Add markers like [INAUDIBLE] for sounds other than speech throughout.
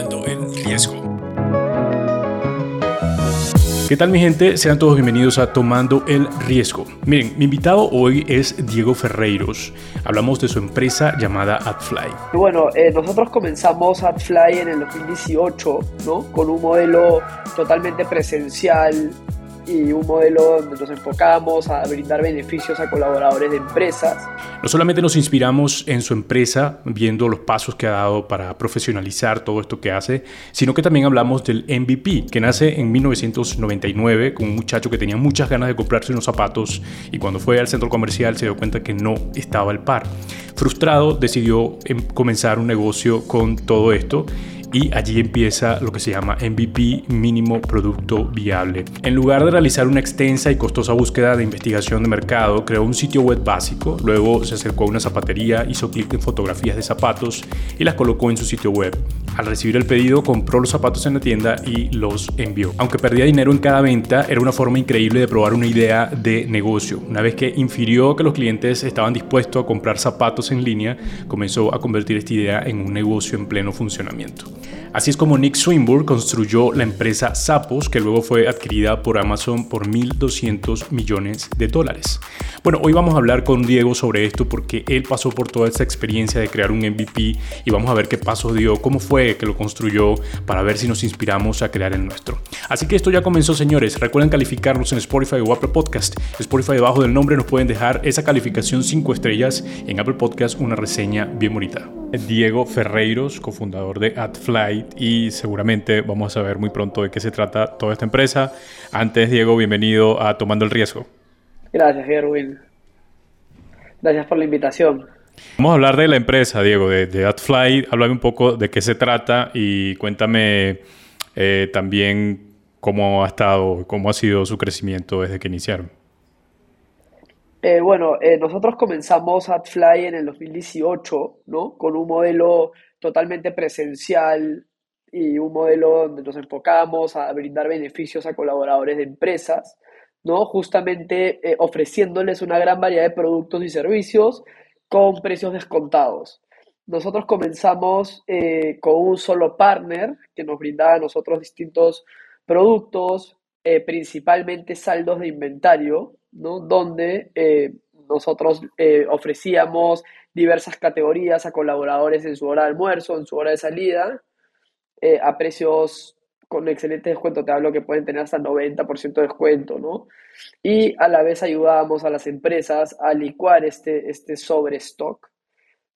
El riesgo. ¿Qué tal mi gente? Sean todos bienvenidos a Tomando el Riesgo. Miren, mi invitado hoy es Diego Ferreiros. Hablamos de su empresa llamada AdFly. Bueno, eh, nosotros comenzamos AdFly en el 2018, ¿no? Con un modelo totalmente presencial, y un modelo donde nos enfocamos a brindar beneficios a colaboradores de empresas. No solamente nos inspiramos en su empresa, viendo los pasos que ha dado para profesionalizar todo esto que hace, sino que también hablamos del MVP, que nace en 1999 con un muchacho que tenía muchas ganas de comprarse unos zapatos y cuando fue al centro comercial se dio cuenta que no estaba al par. Frustrado, decidió em, comenzar un negocio con todo esto y allí empieza lo que se llama MVP, mínimo producto viable. En lugar de realizar una extensa y costosa búsqueda de investigación de mercado, creó un sitio web básico, luego se acercó a una zapatería, hizo clic en fotografías de zapatos y las colocó en su sitio web. Al recibir el pedido, compró los zapatos en la tienda y los envió. Aunque perdía dinero en cada venta, era una forma increíble de probar una idea de negocio. Una vez que infirió que los clientes estaban dispuestos a comprar zapatos en línea, comenzó a convertir esta idea en un negocio en pleno funcionamiento. Así es como Nick Swinburne construyó la empresa Zappos, que luego fue adquirida por Amazon por 1.200 millones de dólares. Bueno, hoy vamos a hablar con Diego sobre esto porque él pasó por toda esta experiencia de crear un MVP y vamos a ver qué pasos dio, cómo fue que lo construyó, para ver si nos inspiramos a crear el nuestro. Así que esto ya comenzó, señores. Recuerden calificarnos en Spotify o Apple Podcast. Spotify debajo del nombre nos pueden dejar esa calificación 5 estrellas. En Apple Podcast una reseña bien bonita. Diego Ferreiros, cofundador de AdFlight, y seguramente vamos a saber muy pronto de qué se trata toda esta empresa. Antes, Diego, bienvenido a Tomando el Riesgo. Gracias, Erwin. Gracias por la invitación. Vamos a hablar de la empresa, Diego, de, de AdFly. Háblame un poco de qué se trata y cuéntame eh, también cómo ha estado, cómo ha sido su crecimiento desde que iniciaron. Eh, bueno, eh, nosotros comenzamos AdFly en el 2018, ¿no? Con un modelo totalmente presencial y un modelo donde nos enfocamos a brindar beneficios a colaboradores de empresas, ¿no? Justamente eh, ofreciéndoles una gran variedad de productos y servicios con precios descontados. Nosotros comenzamos con un solo partner que nos brindaba a nosotros distintos productos, principalmente saldos de inventario, donde eh, nosotros eh, ofrecíamos diversas categorías a colaboradores en su hora de almuerzo, en su hora de salida, eh, a precios con excelente descuento, te hablo que pueden tener hasta 90% de descuento, ¿no? Y a la vez ayudábamos a las empresas a licuar este, este sobrestock,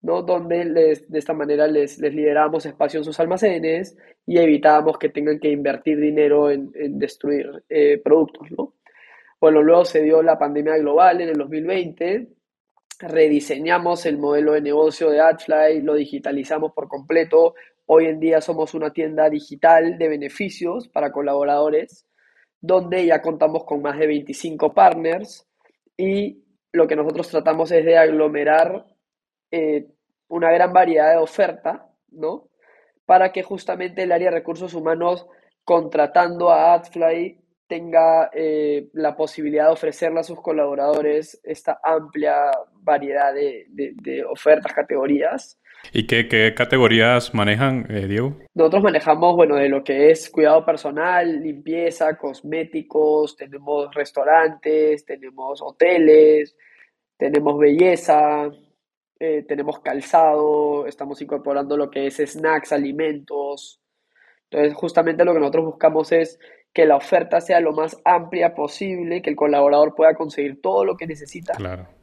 ¿no? Donde les, de esta manera les, les liberábamos espacio en sus almacenes y evitábamos que tengan que invertir dinero en, en destruir productos, ¿no? Bueno, luego se dio la pandemia global en el 2020, rediseñamos el modelo de negocio de AdFly, lo digitalizamos por completo. Hoy en día somos una tienda digital de beneficios para colaboradores, donde ya contamos con más de 25 partners y lo que nosotros tratamos es de aglomerar eh, una gran variedad de oferta, ¿no? Para que justamente el área de recursos humanos, contratando a AdFly, tenga eh, la posibilidad de ofrecerle a sus colaboradores esta amplia variedad de, ofertas, categorías. ¿Y qué, categorías manejan, eh, Diego? Nosotros manejamos, bueno, de lo que es cuidado personal, limpieza, cosméticos, tenemos restaurantes, tenemos hoteles, tenemos belleza, eh, tenemos calzado, estamos incorporando lo que es snacks, alimentos. Entonces, justamente lo que nosotros buscamos es que la oferta sea lo más amplia posible, que el colaborador pueda conseguir todo lo que necesita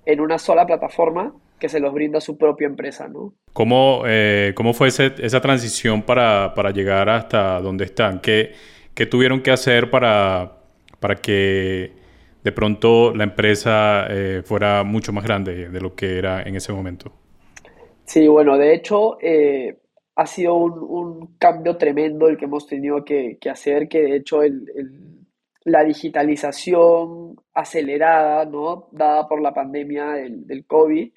en una sola plataforma que se los brinda su propia empresa, ¿no? ¿Cómo, eh, cómo fue esa transición para, llegar hasta donde están? ¿Qué, qué tuvieron que hacer para, para que de pronto la empresa eh, fuera mucho más grande de lo que era en ese momento? Sí, bueno, de hecho, eh, ha sido un, cambio tremendo el que hemos tenido que, hacer, que de hecho la digitalización acelerada, ¿no? dada por la pandemia del, del, COVID,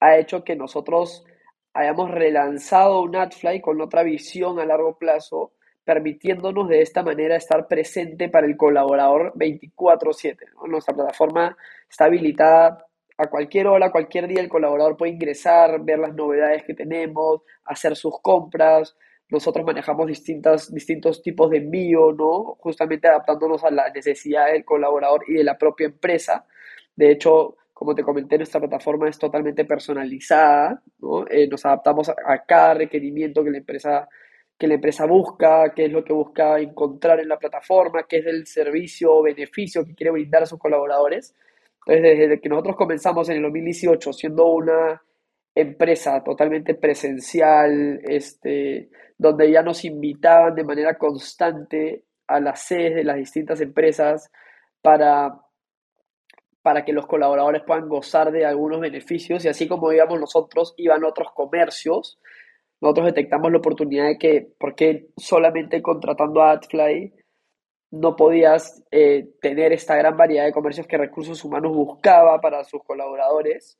ha hecho que nosotros hayamos relanzado un AdFly con otra visión a largo plazo, permitiéndonos de esta manera estar presente para el colaborador 24/7. Nuestra plataforma está habilitada a cualquier hora, cualquier día el colaborador puede ingresar, ver las novedades que tenemos, hacer sus compras, nosotros manejamos distintas, distintos tipos de envío, ¿no? Justamente adaptándonos a la necesidad del colaborador y de la propia empresa. De hecho, como te comenté, nuestra plataforma es totalmente personalizada, ¿no? Eh, nos adaptamos a, cada requerimiento que la empresa que la empresa busca, qué es lo que busca encontrar en la plataforma, qué es el servicio o beneficio que quiere brindar a sus colaboradores. Entonces, desde que nosotros comenzamos en el 2018 siendo una empresa totalmente presencial, este, donde ya nos invitaban de manera constante a las sedes de las distintas empresas para, para que los colaboradores puedan gozar de algunos beneficios y así como íbamos nosotros, iban otros comercios. Nosotros detectamos la oportunidad de que, porque solamente contratando a AdFly no podías eh, tener esta gran variedad de comercios que Recursos Humanos buscaba para sus colaboradores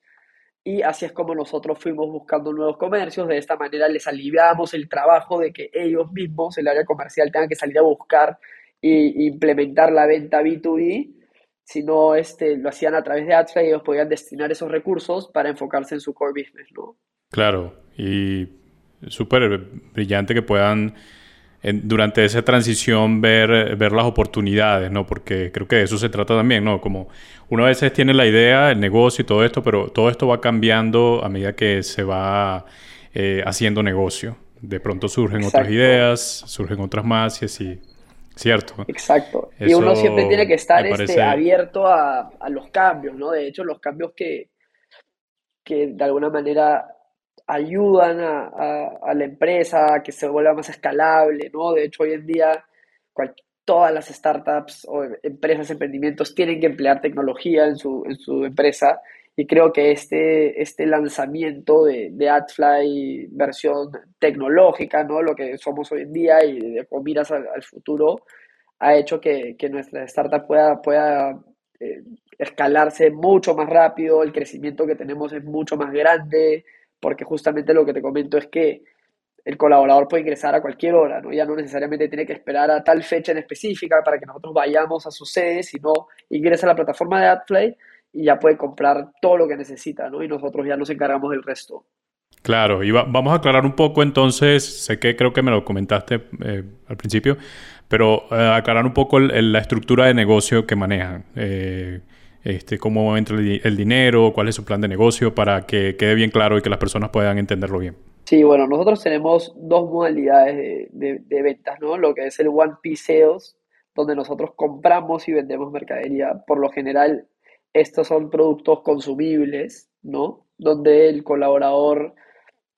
y así es como nosotros fuimos buscando nuevos comercios. De esta manera les aliviamos el trabajo de que ellos mismos, el área comercial, tengan que salir a buscar e implementar la venta B2B, sino este, lo hacían a través de AdFly y ellos podían destinar esos recursos para enfocarse en su core business. ¿no? Claro, y súper brillante que puedan durante esa transición ver, ver las oportunidades, ¿no? Porque creo que de eso se trata también, ¿no? Como una vez tiene la idea, el negocio y todo esto, pero todo esto va cambiando a medida que se va eh, haciendo negocio. De pronto surgen otras ideas, surgen otras más y así. ¿Cierto? Exacto. y uno siempre tiene que estar este, abierto a, a, los cambios, ¿no? De hecho, los cambios que, que de alguna manera ayudan a, la empresa a que se vuelva más escalable, ¿no? De hecho, hoy en día todas las startups o empresas, emprendimientos tienen que emplear tecnología en su, en su empresa y creo que este, este lanzamiento de, de AdFly versión tecnológica, ¿no? Lo que somos hoy en día y de, miras al, futuro, ha hecho que, nuestra startup pueda, pueda eh, escalarse mucho más rápido, el crecimiento que tenemos es mucho más grande, porque justamente lo que te comento es que el colaborador puede ingresar a cualquier hora, ¿no? Ya no necesariamente tiene que esperar a tal fecha en específica para que nosotros vayamos a su sede, sino ingresa a la plataforma de AdFly y ya puede comprar todo lo que necesita, ¿no? Y nosotros ya nos encargamos del resto. Claro, y vamos a aclarar un poco entonces, sé que creo que me lo comentaste eh, al principio, pero eh, aclarar un poco la estructura de negocio que manejan. Eh, este, cómo entra el, dinero, cuál es su plan de negocio, para que quede bien claro y que las personas puedan entenderlo bien. Sí, bueno, nosotros tenemos dos modalidades de, ventas, ¿no? Lo que es el One Piece donde nosotros compramos y vendemos mercadería. Por lo general, estos son productos consumibles, ¿no? Donde el colaborador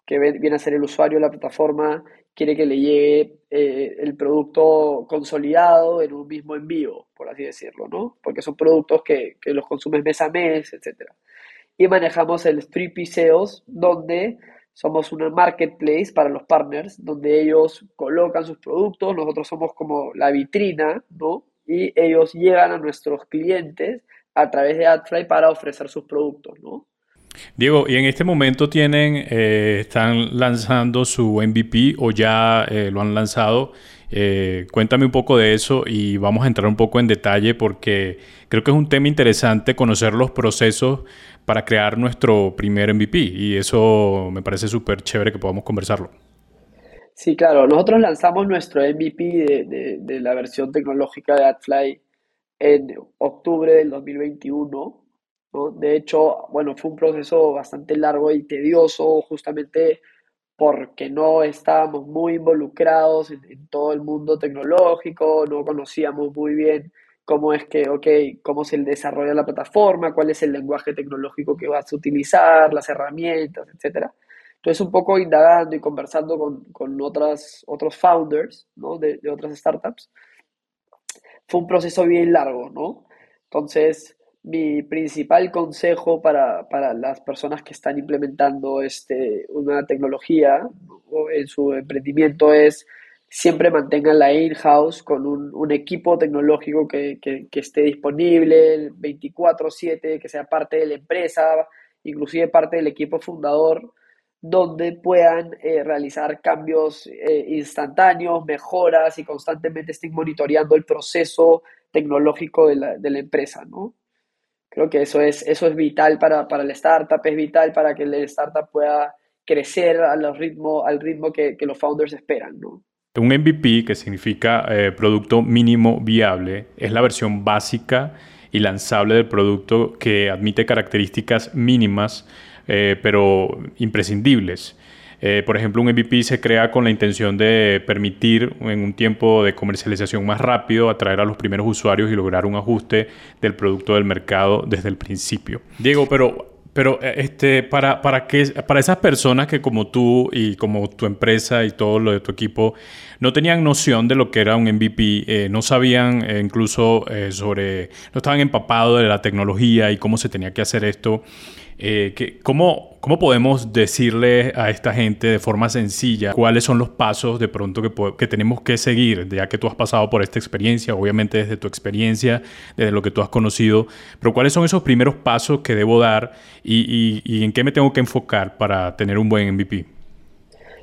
que viene a ser el usuario de la plataforma quiere que le llegue eh, el producto consolidado en un mismo envío, por así decirlo, ¿no? Porque son productos que, los consumes mes a mes, etc. Y manejamos el 3P Sales, donde somos una marketplace para los partners, donde ellos colocan sus productos, nosotros somos como la vitrina, ¿no? Y ellos llegan a nuestros clientes a través de AdFly para ofrecer sus productos, ¿no? Diego, ¿y en este momento tienen, eh, están lanzando su MVP o ya eh, lo han lanzado? Eh, cuéntame un poco de eso y vamos a entrar un poco en detalle porque creo que es un tema interesante conocer los procesos para crear nuestro primer MVP y eso me parece súper chévere que podamos conversarlo. Sí, claro, nosotros lanzamos nuestro MVP de, de la versión tecnológica de AdFly en octubre del 2021 de hecho, bueno, fue un proceso bastante largo y tedioso, justamente porque no estábamos muy involucrados en, todo el mundo tecnológico, no conocíamos muy bien cómo es que, ok, cómo se desarrolla la plataforma, cuál es el lenguaje tecnológico que vas a utilizar, las herramientas, etc. Entonces, un poco indagando y conversando con, otras, otros founders de, de otras startups, fue un proceso bien largo, ¿no? Entonces, mi principal consejo para, las personas que están implementando este, una tecnología en su emprendimiento es siempre mantengan la in-house con un, equipo tecnológico que, esté disponible 24/7, que sea parte de la empresa, inclusive parte del equipo fundador, donde puedan eh, realizar cambios eh, instantáneos, mejoras y constantemente estén monitoreando el proceso tecnológico de la, de la empresa, ¿no? Creo que eso es, eso es vital para, para la startup, es vital para que la startup pueda crecer al ritmo, al ritmo que, los founders esperan. Un MVP, que significa eh, producto mínimo viable, es la versión básica y lanzable del producto que admite características mínimas, eh, pero imprescindibles. Eh, por ejemplo, un MVP se crea con la intención de permitir en un tiempo de comercialización más rápido atraer a los primeros usuarios y lograr un ajuste del producto del mercado desde el principio. Diego, pero pero eh, este, para, para, que, para esas personas que como tú y como tu empresa y todo lo de tu equipo no tenían noción de lo que era un MVP, eh, no sabían eh, incluso sobre, no estaban empapados de la tecnología y cómo se tenía que hacer esto. Eh, ¿cómo, ¿Cómo podemos decirle a esta gente de forma sencilla cuáles son los pasos de pronto que, tenemos que seguir, ya que tú has pasado por esta experiencia, obviamente desde tu experiencia, desde lo que tú has conocido, pero cuáles son esos primeros pasos que debo dar y en qué me tengo que enfocar para tener un buen MVP?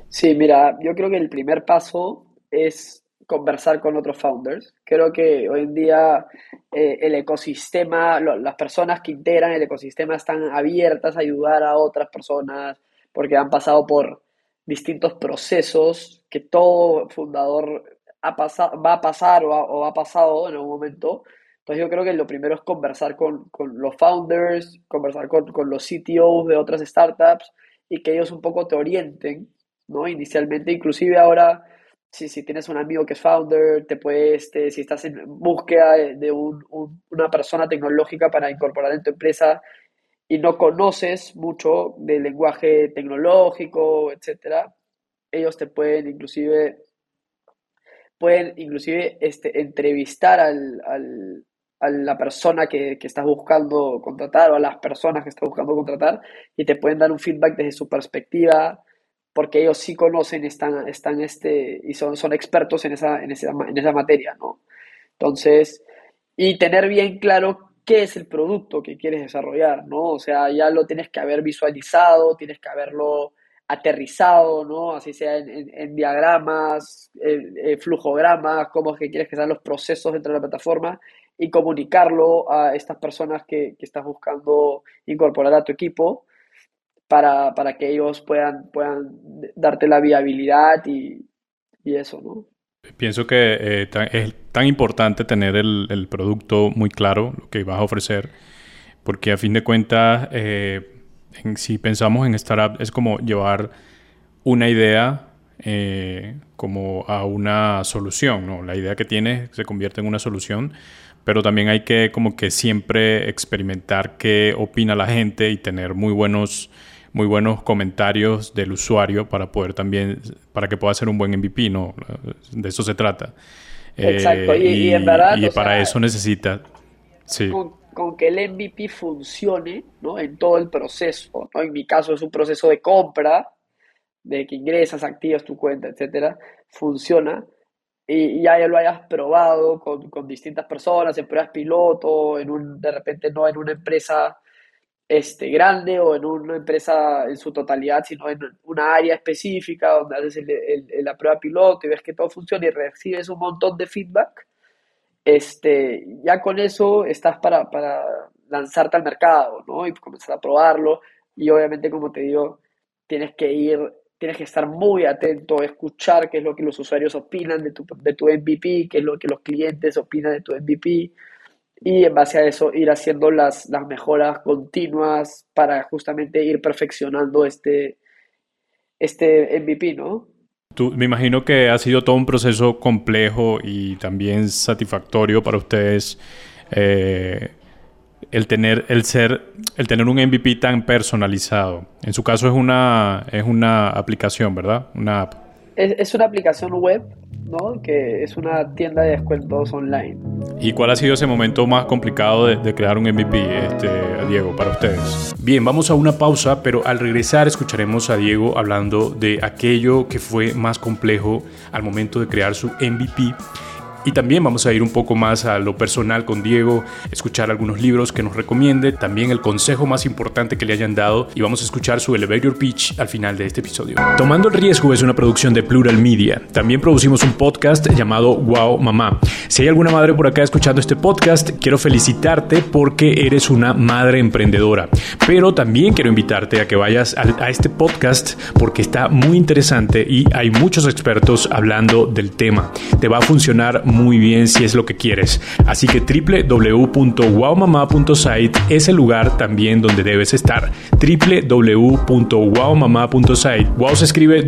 Sí, mira, yo creo que el primer paso es conversar con otros founders. Creo que hoy en día eh, el ecosistema, las personas que integran el ecosistema están abiertas a ayudar a otras personas porque han pasado por distintos procesos que todo fundador ha pasado, va a pasar o ha, pasado en algún momento. Entonces yo creo que lo primero es conversar con, los founders, conversar con, con, los CTOs de otras startups y que ellos un poco te orienten, ¿no? Inicialmente, inclusive ahora si, si tienes un amigo que es founder, te puedes, este, si estás en búsqueda de, una persona tecnológica para incorporar en tu empresa y no conoces mucho del lenguaje tecnológico, etcétera, ellos te pueden inclusive pueden inclusive este, entrevistar al, a la persona que, que, estás buscando contratar o a las personas que estás buscando contratar y te pueden dar un feedback desde su perspectiva porque ellos sí conocen, están, están este, y son, son expertos en esa, en, esa, en esa materia, ¿no? Entonces, y tener bien claro qué es el producto que quieres desarrollar, ¿no? O sea, ya lo tienes que haber visualizado, tienes que haberlo aterrizado, ¿no? Así sea en, diagramas, flujogramas, cómo es que quieres que sean los procesos dentro de la plataforma y comunicarlo a estas personas que, que estás buscando incorporar a tu equipo para, para que ellos puedan, puedan darte la viabilidad y, y eso, ¿no? Pienso que eh, es tan importante tener el, el, producto muy claro, lo que vas a ofrecer, porque a fin de cuentas, eh, si pensamos en startup, es como llevar una idea eh, como a una solución, ¿no? La idea que tienes se convierte en una solución, pero también hay que como que siempre experimentar qué opina la gente y tener muy buenos muy buenos comentarios del usuario para poder también, para que pueda ser un buen MVP, ¿no? De eso se trata. Exacto, y, en verdad... Y para eso necesita... Sí. Con, que el MVP funcione, ¿no? En todo el proceso, ¿no? En mi caso es un proceso de compra, de que ingresas, activas tu cuenta, etcétera, funciona, y ya, ya lo hayas probado con, con, distintas personas, en pruebas piloto, en un, de repente no en una empresa este, grande o en una empresa en su totalidad, sino en una área específica donde haces la prueba piloto y ves que todo funciona y recibes un montón de feedback, este, ya con eso estás para, para lanzarte al mercado, ¿no? Y comenzar a probarlo. Y obviamente, como te digo, tienes que ir, tienes que estar muy atento, escuchar qué es lo que los usuarios opinan de tu, de tu MVP, qué es lo que los clientes opinan de tu MVP y en base a eso ir haciendo las, las mejoras continuas para justamente ir perfeccionando este, este MVP, ¿no? Me imagino que ha sido todo un proceso complejo y también satisfactorio para ustedes eh, el tener el ser el tener un MVP tan personalizado. En su caso es una es una aplicación, ¿verdad? Una app. Es, es una aplicación web ¿no? que es una tienda de descuentos online. ¿Y cuál ha sido ese momento más complicado de, crear un MVP, este, Diego, para ustedes? Bien, vamos a una pausa, pero al regresar escucharemos a Diego hablando de aquello que fue más complejo al momento de crear su MVP Y también vamos a ir un poco más a lo personal con Diego, escuchar algunos libros que nos recomiende, también el consejo más importante que le hayan dado y vamos a escuchar su elevator pitch al final de este episodio. Tomando el riesgo es una producción de Plural Media. También producimos un podcast llamado Wow Mamá. Si hay alguna madre por acá escuchando este podcast, quiero felicitarte porque eres una madre emprendedora. Pero también quiero invitarte a que vayas a, este podcast porque está muy interesante y hay muchos expertos hablando del tema. Te va a funcionar muy bien si es lo que quieres. Así que www.wowmama.site es el lugar también donde debes estar. www.wowmama.site. Wow se escribe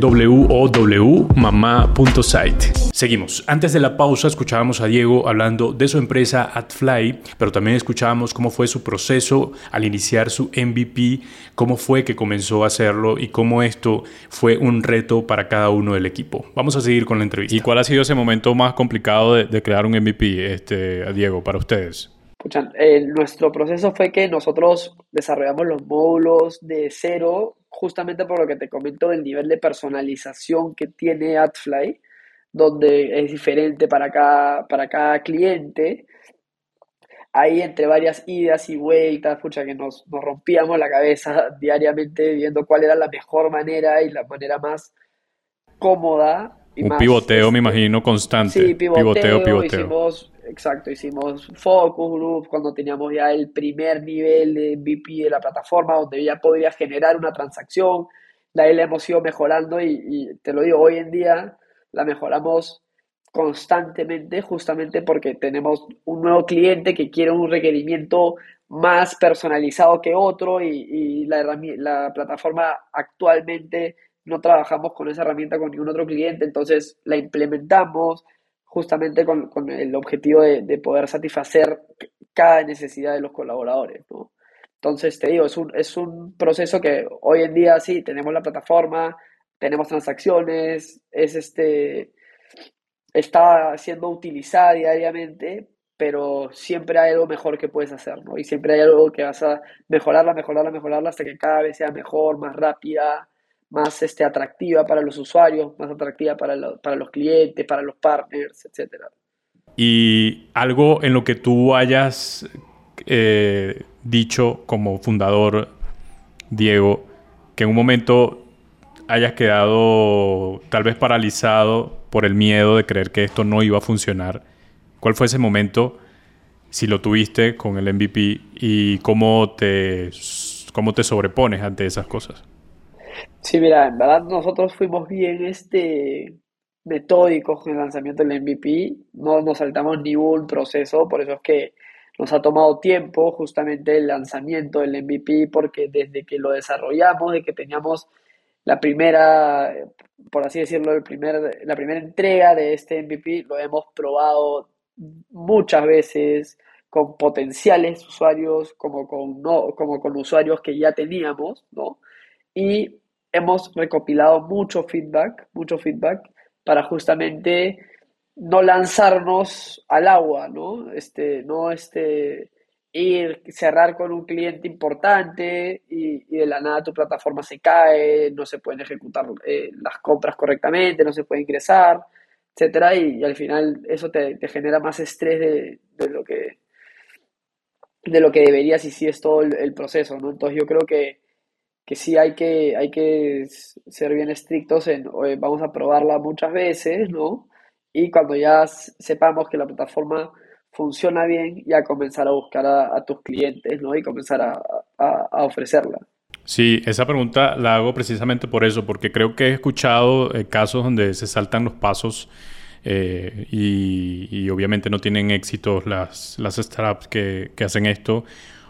mamá.site. Seguimos. Antes de la pausa escuchábamos a Diego hablando de su empresa AdFly, pero también escuchábamos cómo fue su proceso al iniciar su MVP, cómo fue que comenzó a hacerlo y cómo esto fue un reto para cada uno del equipo. Vamos a seguir con la entrevista. ¿Y cuál ha sido ese momento más complicado de, crear un MVP, este, Diego, para ustedes? Eh, nuestro proceso fue que nosotros desarrollamos los módulos de cero, justamente por lo que te comento del nivel de personalización que tiene AdFly donde es diferente para cada, para cada cliente. Ahí entre varias idas y vueltas, pucha, que nos, nos rompíamos la cabeza diariamente viendo cuál era la mejor manera y la manera más cómoda. Y Un pivoteo, me este, imagino, constante. Sí, pivoteo, pivoteo, Hicimos, exacto, hicimos focus group cuando teníamos ya el primer nivel de MVP de la plataforma, donde ya podías generar una transacción. De ahí le hemos ido mejorando y, y te lo digo, hoy en día la mejoramos constantemente justamente porque tenemos un nuevo cliente que quiere un requerimiento más personalizado que otro y, la, la plataforma actualmente no trabajamos con esa herramienta con ningún otro cliente, entonces la implementamos justamente con, el objetivo de, poder satisfacer cada necesidad de los colaboradores. Entonces, te digo, es un, es un proceso que hoy en día sí, tenemos la plataforma, tenemos transacciones, es este, está siendo utilizada diariamente, pero siempre hay algo mejor que puedes hacer, ¿no? Y siempre hay algo que vas a mejorarla, mejorarla, mejorarla hasta que cada vez sea mejor, más rápida, más este, atractiva para los usuarios, más atractiva para, para los clientes, para los partners, etc. Y algo en lo que tú hayas eh, dicho como fundador, Diego, que en un momento hayas quedado tal vez paralizado por el miedo de creer que esto no iba a funcionar. ¿Cuál fue ese momento, si lo tuviste con el MVP, y cómo te, cómo te sobrepones ante esas cosas? Sí, mira, en verdad nosotros fuimos bien este, metódicos con el lanzamiento del MVP, no nos saltamos ningún proceso, por eso es que nos ha tomado tiempo justamente el lanzamiento del MVP, porque desde que lo desarrollamos, de que teníamos la primera, por así decirlo, el primer, la primera entrega de este MVP lo hemos probado muchas veces con potenciales usuarios como con, no, como con usuarios que ya teníamos, ¿no? Y hemos recopilado mucho feedback, mucho feedback para justamente no lanzarnos al agua, ¿no? Este, no este, ir, cerrar con un cliente importante y, de la nada tu plataforma se cae, no se pueden ejecutar eh, las compras correctamente, no se puede ingresar, etcétera, y, al final eso te, genera más estrés de, lo que de lo que deberías y si es todo el, proceso, ¿no? Entonces yo creo que, que sí hay que, hay que ser bien estrictos en, vamos a probarla muchas veces, ¿no? Y cuando ya sepamos que la plataforma funciona bien y a comenzar a buscar a, tus clientes, ¿no? Y comenzar a, ofrecerla. Sí, esa pregunta la hago precisamente por eso, porque creo que he escuchado eh, casos donde se saltan los pasos eh, y, obviamente no tienen éxito las, las startups que, que hacen esto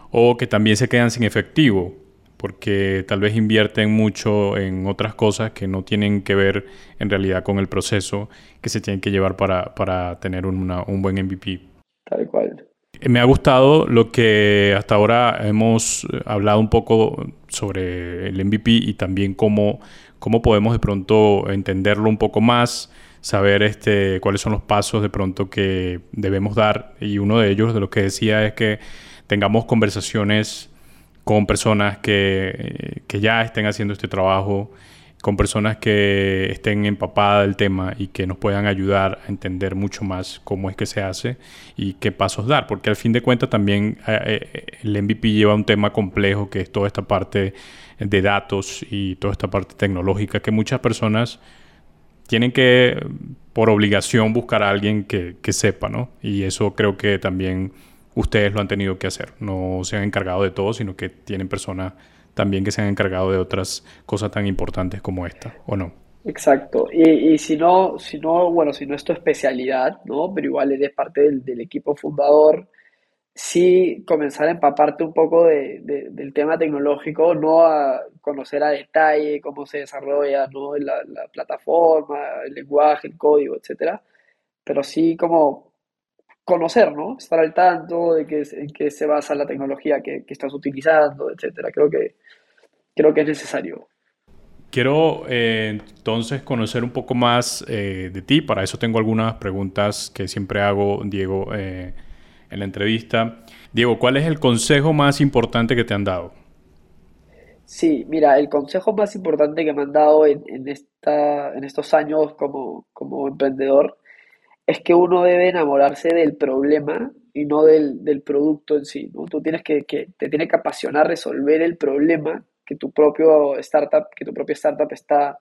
o que también se quedan sin efectivo porque tal vez invierten mucho en otras cosas que no tienen que ver en realidad con el proceso que se tienen que llevar para, para tener un buen MVP. Tal cual. Me ha gustado lo que hasta ahora hemos hablado un poco sobre el MVP y también cómo, cómo podemos de pronto entenderlo un poco más, saber este, cuáles son los pasos de pronto que debemos dar. Y uno de ellos, de lo que decía, es que tengamos conversaciones con personas que, que ya estén haciendo este trabajo con personas que estén empapadas del tema y que nos puedan ayudar a entender mucho más cómo es que se hace y qué pasos dar, porque al fin de cuentas también eh, eh, el MVP lleva un tema complejo que es toda esta parte de datos y toda esta parte tecnológica que muchas personas tienen que por obligación buscar a alguien que, que sepa, ¿no? Y eso creo que también ustedes lo han tenido que hacer, no se han encargado de todo, sino que tienen personas también que se han encargado de otras cosas tan importantes como esta, ¿o no? Exacto. Y, y, si no, si no, bueno, si no es tu especialidad, ¿no? Pero igual eres parte del, del equipo fundador, sí comenzar a empaparte un poco de, del tema tecnológico, no a conocer a detalle cómo se desarrolla, ¿no? La, la plataforma, el lenguaje, el código, etcétera, pero sí como conocer, ¿no? Estar al tanto de qué, en qué se basa la tecnología que, que estás utilizando, etcétera. Creo que creo que es necesario. Quiero eh, entonces conocer un poco más eh, de ti. Para eso tengo algunas preguntas que siempre hago, Diego, eh, en la entrevista. Diego, ¿cuál es el consejo más importante que te han dado? Sí, mira, el consejo más importante que me han dado en, en, esta, en estos años como, como emprendedor es que uno debe enamorarse del problema y no del, del producto en sí, ¿no? Tú tienes que, que, te tiene que apasionar resolver el problema que tu propio startup, que tu propia startup está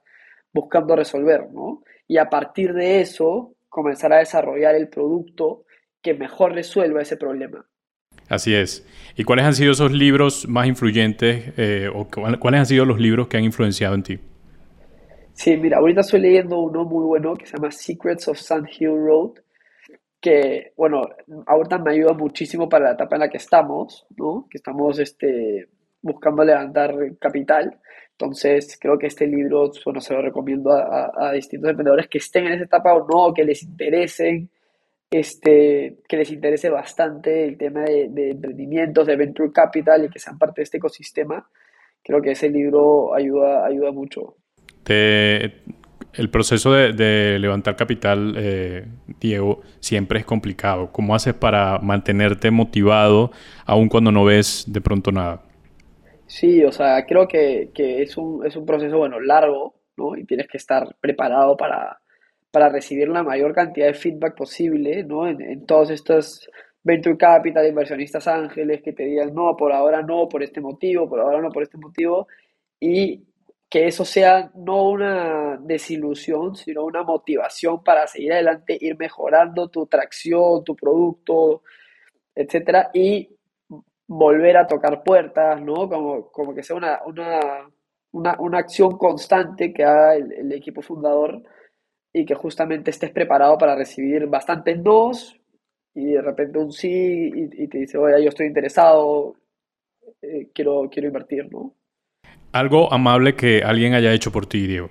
buscando resolver, ¿no? Y a partir de eso, comenzar a desarrollar el producto que mejor resuelva ese problema. Así es. ¿Y cuáles han sido esos libros más influyentes eh, o cuáles han sido los libros que han influenciado en ti? Sí, mira, ahorita estoy leyendo uno muy bueno que se llama Secrets of Sand Hill Road, que, bueno, ahorita me ayuda muchísimo para la etapa en la que estamos, ¿no? Que estamos, este, buscando levantar capital. Entonces, creo que este libro, bueno, se lo recomiendo a, distintos emprendedores que estén en esa etapa o no, que les interesen, este, que les interese bastante el tema de, de emprendimientos, de venture capital y que sean parte de este ecosistema. Creo que ese libro ayuda, ayuda mucho. El proceso de, levantar capital, eh, Diego, siempre es complicado. ¿Cómo haces para mantenerte motivado aun cuando no ves de pronto nada? Sí, o sea, creo que, que es, un, es un proceso, bueno, largo, ¿no? Y tienes que estar preparado para, para recibir la mayor cantidad de feedback posible, ¿no? En, en todos estos venture capital, inversionistas ángeles que te digan, no, por ahora no, por este motivo, por ahora no, por este motivo. Y que eso sea no una desilusión, sino una motivación para seguir adelante, ir mejorando tu tracción, tu producto, etcétera, y volver a tocar puertas, ¿no? Como, como que sea una, una, una, una acción constante que haga el, el, equipo fundador y que justamente estés preparado para recibir bastantes dos y de repente un sí y, y te dice, oye, yo estoy interesado, eh, quiero, quiero invertir, ¿no? Algo amable que alguien haya hecho por ti, Diego.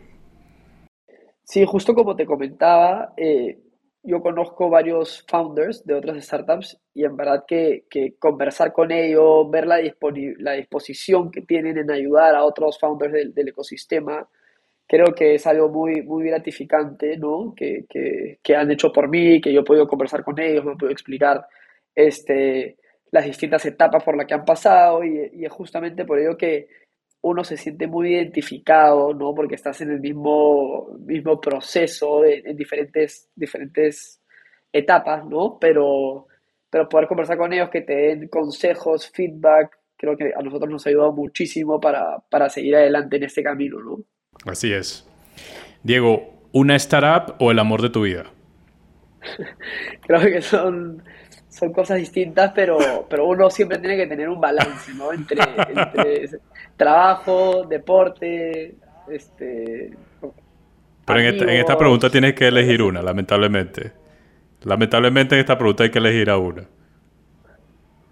Sí, justo como te comentaba, eh, yo conozco varios founders de otras startups y en verdad que, que conversar con ellos, ver la, la, disposición que tienen en ayudar a otros founders del, ecosistema, creo que es algo muy, muy gratificante, ¿no? Que, que, que, han hecho por mí, que yo he podido conversar con ellos, me he podido explicar este, las distintas etapas por las que han pasado y es justamente por ello que uno se siente muy identificado, ¿no? Porque estás en el mismo, mismo proceso de, en diferentes, diferentes etapas, ¿no? Pero, pero poder conversar con ellos, que te den consejos, feedback, creo que a nosotros nos ha ayudado muchísimo para, para seguir adelante en este camino, ¿no? Así es. Diego, ¿una startup o el amor de tu vida? [LAUGHS] creo que son son cosas distintas, pero, pero uno siempre tiene que tener un balance, ¿no? Entre, entre trabajo, deporte, este... Pero en esta, en esta, pregunta tienes que elegir una, lamentablemente. Lamentablemente en esta pregunta hay que elegir a una.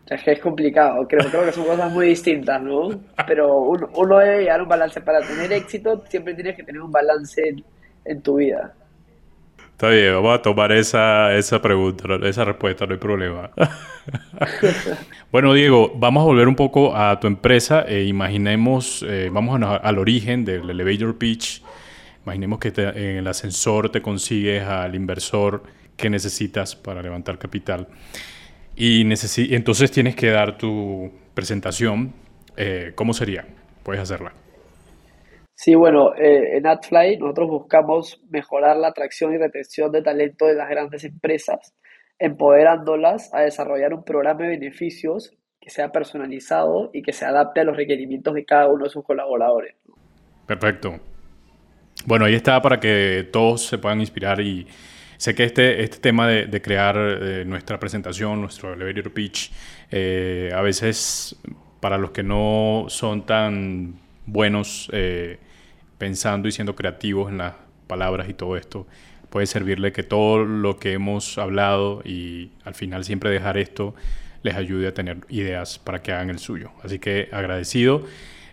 Es que es complicado, creo, creo que son cosas muy distintas, ¿no? Pero uno, uno debe llegar a un balance. Para tener éxito siempre tienes que tener un balance en, en tu vida. Está bien, vamos a tomar esa, esa pregunta, esa respuesta, no hay problema. [LAUGHS] bueno, Diego, vamos a volver un poco a tu empresa. Eh, imaginemos, eh, vamos a, al origen del elevator pitch. Imaginemos que en el ascensor te consigues al inversor que necesitas para levantar capital. Y entonces tienes que dar tu presentación. Eh, ¿Cómo sería? Puedes hacerla. Sí, bueno, eh, en AdFly nosotros buscamos mejorar la atracción y retención de talento de las grandes empresas, empoderándolas a desarrollar un programa de beneficios que sea personalizado y que se adapte a los requerimientos de cada uno de sus colaboradores. Perfecto. Bueno, ahí está para que todos se puedan inspirar y sé que este, este tema de, crear eh, nuestra presentación, nuestro elevator pitch, eh, a veces para los que no son tan buenos eh, pensando y siendo creativos en las palabras y todo esto, puede servirle que todo lo que hemos hablado y al final siempre dejar esto les ayude a tener ideas para que hagan el suyo. Así que agradecido.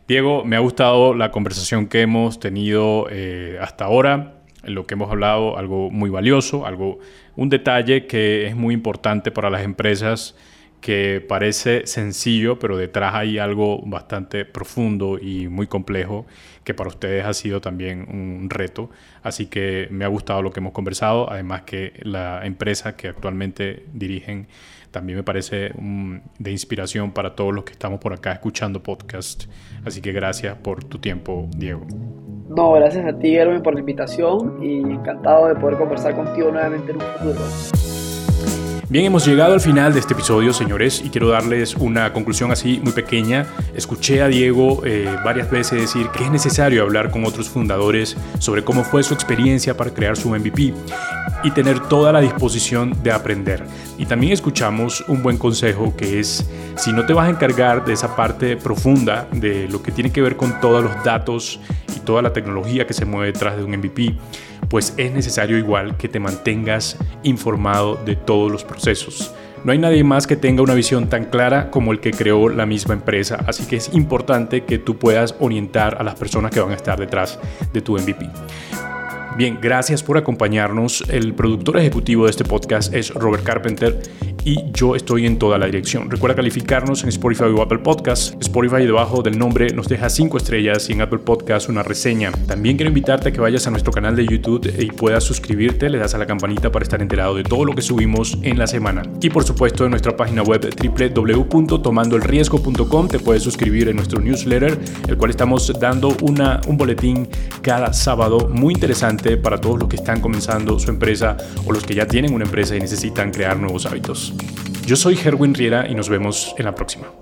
Diego, me ha gustado la conversación que hemos tenido eh, hasta ahora, lo que hemos hablado, algo muy valioso, algo, un detalle que es muy importante para las empresas que parece sencillo, pero detrás hay algo bastante profundo y muy complejo que para ustedes ha sido también un reto. Así que me ha gustado lo que hemos conversado, además que la empresa que actualmente dirigen también me parece de inspiración para todos los que estamos por acá escuchando podcast. Así que gracias por tu tiempo, Diego. No, gracias a ti, Erwin, por la invitación y encantado de poder conversar contigo nuevamente en un futuro. Bien, hemos llegado al final de este episodio, señores, y quiero darles una conclusión así muy pequeña. Escuché a Diego eh, varias veces decir que es necesario hablar con otros fundadores sobre cómo fue su experiencia para crear su MVP y tener toda la disposición de aprender. Y también escuchamos un buen consejo que es, si no te vas a encargar de esa parte profunda de lo que tiene que ver con todos los datos y toda la tecnología que se mueve detrás de un MVP, pues es necesario igual que te mantengas informado de todos los procesos. No hay nadie más que tenga una visión tan clara como el que creó la misma empresa, así que es importante que tú puedas orientar a las personas que van a estar detrás de tu MVP. Bien, gracias por acompañarnos. El productor ejecutivo de este podcast es Robert Carpenter y yo estoy en toda la dirección. Recuerda calificarnos en Spotify o Apple Podcast. Spotify debajo del nombre nos deja 5 estrellas y en Apple Podcast una reseña. También quiero invitarte a que vayas a nuestro canal de YouTube y puedas suscribirte, le das a la campanita para estar enterado de todo lo que subimos en la semana. Y por supuesto en nuestra página web www.tomandoelriesgo.com te puedes suscribir en nuestro newsletter, el cual estamos dando una, un boletín cada sábado muy interesante para todos los que están comenzando su empresa o los que ya tienen una empresa y necesitan crear nuevos hábitos. Yo soy Herwin Riera y nos vemos en la próxima.